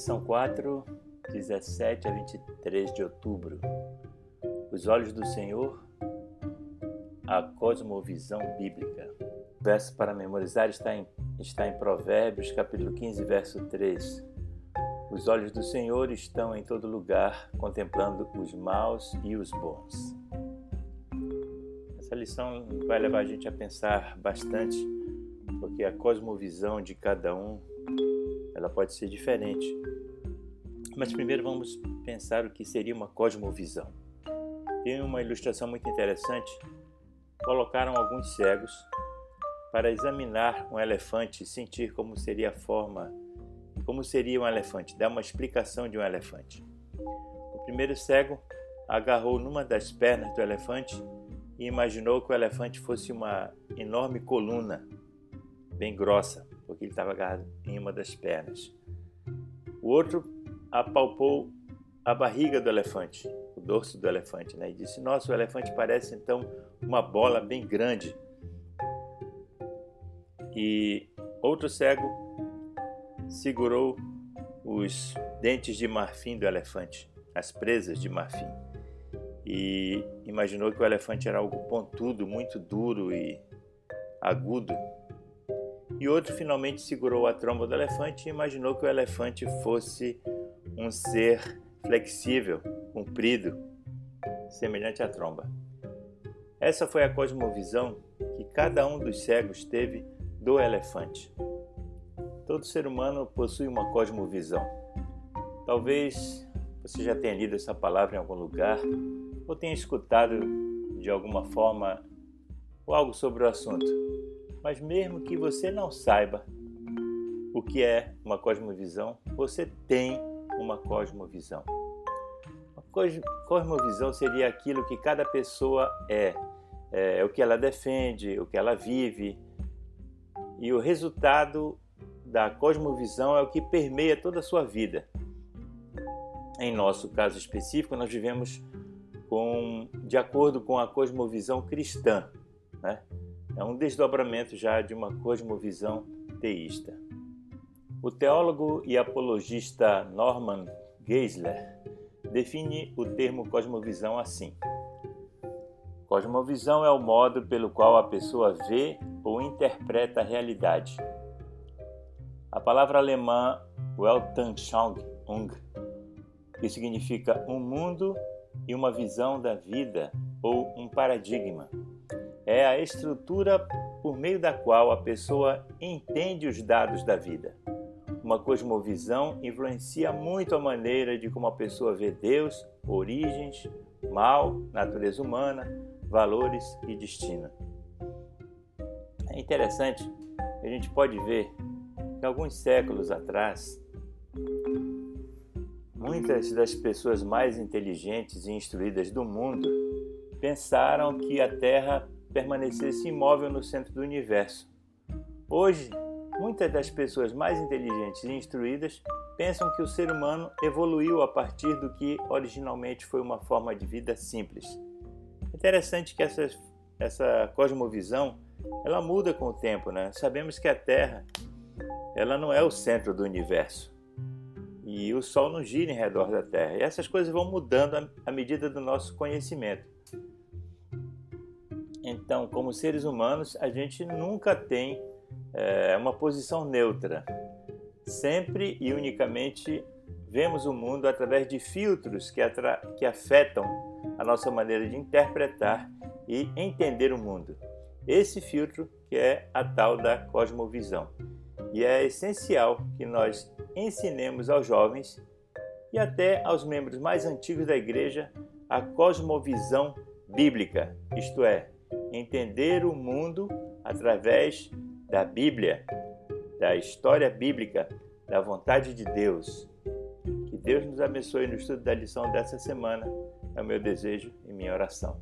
Lição 4, 17 a 23 de outubro. Os olhos do Senhor, a cosmovisão bíblica. O verso para memorizar está em, está em Provérbios, capítulo 15, verso 3. Os olhos do Senhor estão em todo lugar, contemplando os maus e os bons. Essa lição vai levar a gente a pensar bastante, porque a cosmovisão de cada um ela pode ser diferente. Mas primeiro vamos pensar o que seria uma cosmovisão. Tem uma ilustração muito interessante. Colocaram alguns cegos para examinar um elefante e sentir como seria a forma, como seria um elefante, dar uma explicação de um elefante. O primeiro cego agarrou numa das pernas do elefante e imaginou que o elefante fosse uma enorme coluna, bem grossa, porque ele estava agarrado em uma das pernas. O outro apalpou a barriga do elefante, o dorso do elefante, né? e disse: Nossa, o elefante parece então uma bola bem grande. E outro cego segurou os dentes de marfim do elefante, as presas de marfim, e imaginou que o elefante era algo pontudo, muito duro e agudo, e outro finalmente segurou a tromba do elefante e imaginou que o elefante fosse um ser flexível, comprido, semelhante à tromba. Essa foi a cosmovisão que cada um dos cegos teve do elefante. Todo ser humano possui uma cosmovisão. Talvez você já tenha lido essa palavra em algum lugar ou tenha escutado de alguma forma ou algo sobre o assunto. Mas mesmo que você não saiba o que é uma cosmovisão, você tem uma cosmovisão. Uma cosmovisão seria aquilo que cada pessoa é, é o que ela defende, o que ela vive, e o resultado da cosmovisão é o que permeia toda a sua vida. Em nosso caso específico, nós vivemos com, de acordo com a cosmovisão cristã. Né? É um desdobramento já de uma cosmovisão teísta. O teólogo e apologista Norman Geisler define o termo cosmovisão assim: Cosmovisão é o modo pelo qual a pessoa vê ou interpreta a realidade. A palavra alemã Weltanschauung, que significa um mundo e uma visão da vida ou um paradigma, é a estrutura por meio da qual a pessoa entende os dados da vida. Uma cosmovisão influencia muito a maneira de como a pessoa vê Deus, origens, mal, natureza humana, valores e destino. É interessante, a gente pode ver que alguns séculos atrás, muitas das pessoas mais inteligentes e instruídas do mundo pensaram que a Terra permanecesse imóvel no centro do universo. Hoje, muitas das pessoas mais inteligentes e instruídas pensam que o ser humano evoluiu a partir do que originalmente foi uma forma de vida simples. Interessante que essa, essa cosmovisão ela muda com o tempo, né? Sabemos que a Terra ela não é o centro do universo e o Sol não gira em redor da Terra. E essas coisas vão mudando à medida do nosso conhecimento. Então, como seres humanos, a gente nunca tem é, uma posição neutra. Sempre e unicamente vemos o mundo através de filtros que, que afetam a nossa maneira de interpretar e entender o mundo. Esse filtro que é a tal da cosmovisão. E é essencial que nós ensinemos aos jovens e até aos membros mais antigos da igreja a cosmovisão bíblica, isto é, entender o mundo através da Bíblia, da história bíblica, da vontade de Deus. Que Deus nos abençoe no estudo da lição dessa semana. É o meu desejo e minha oração.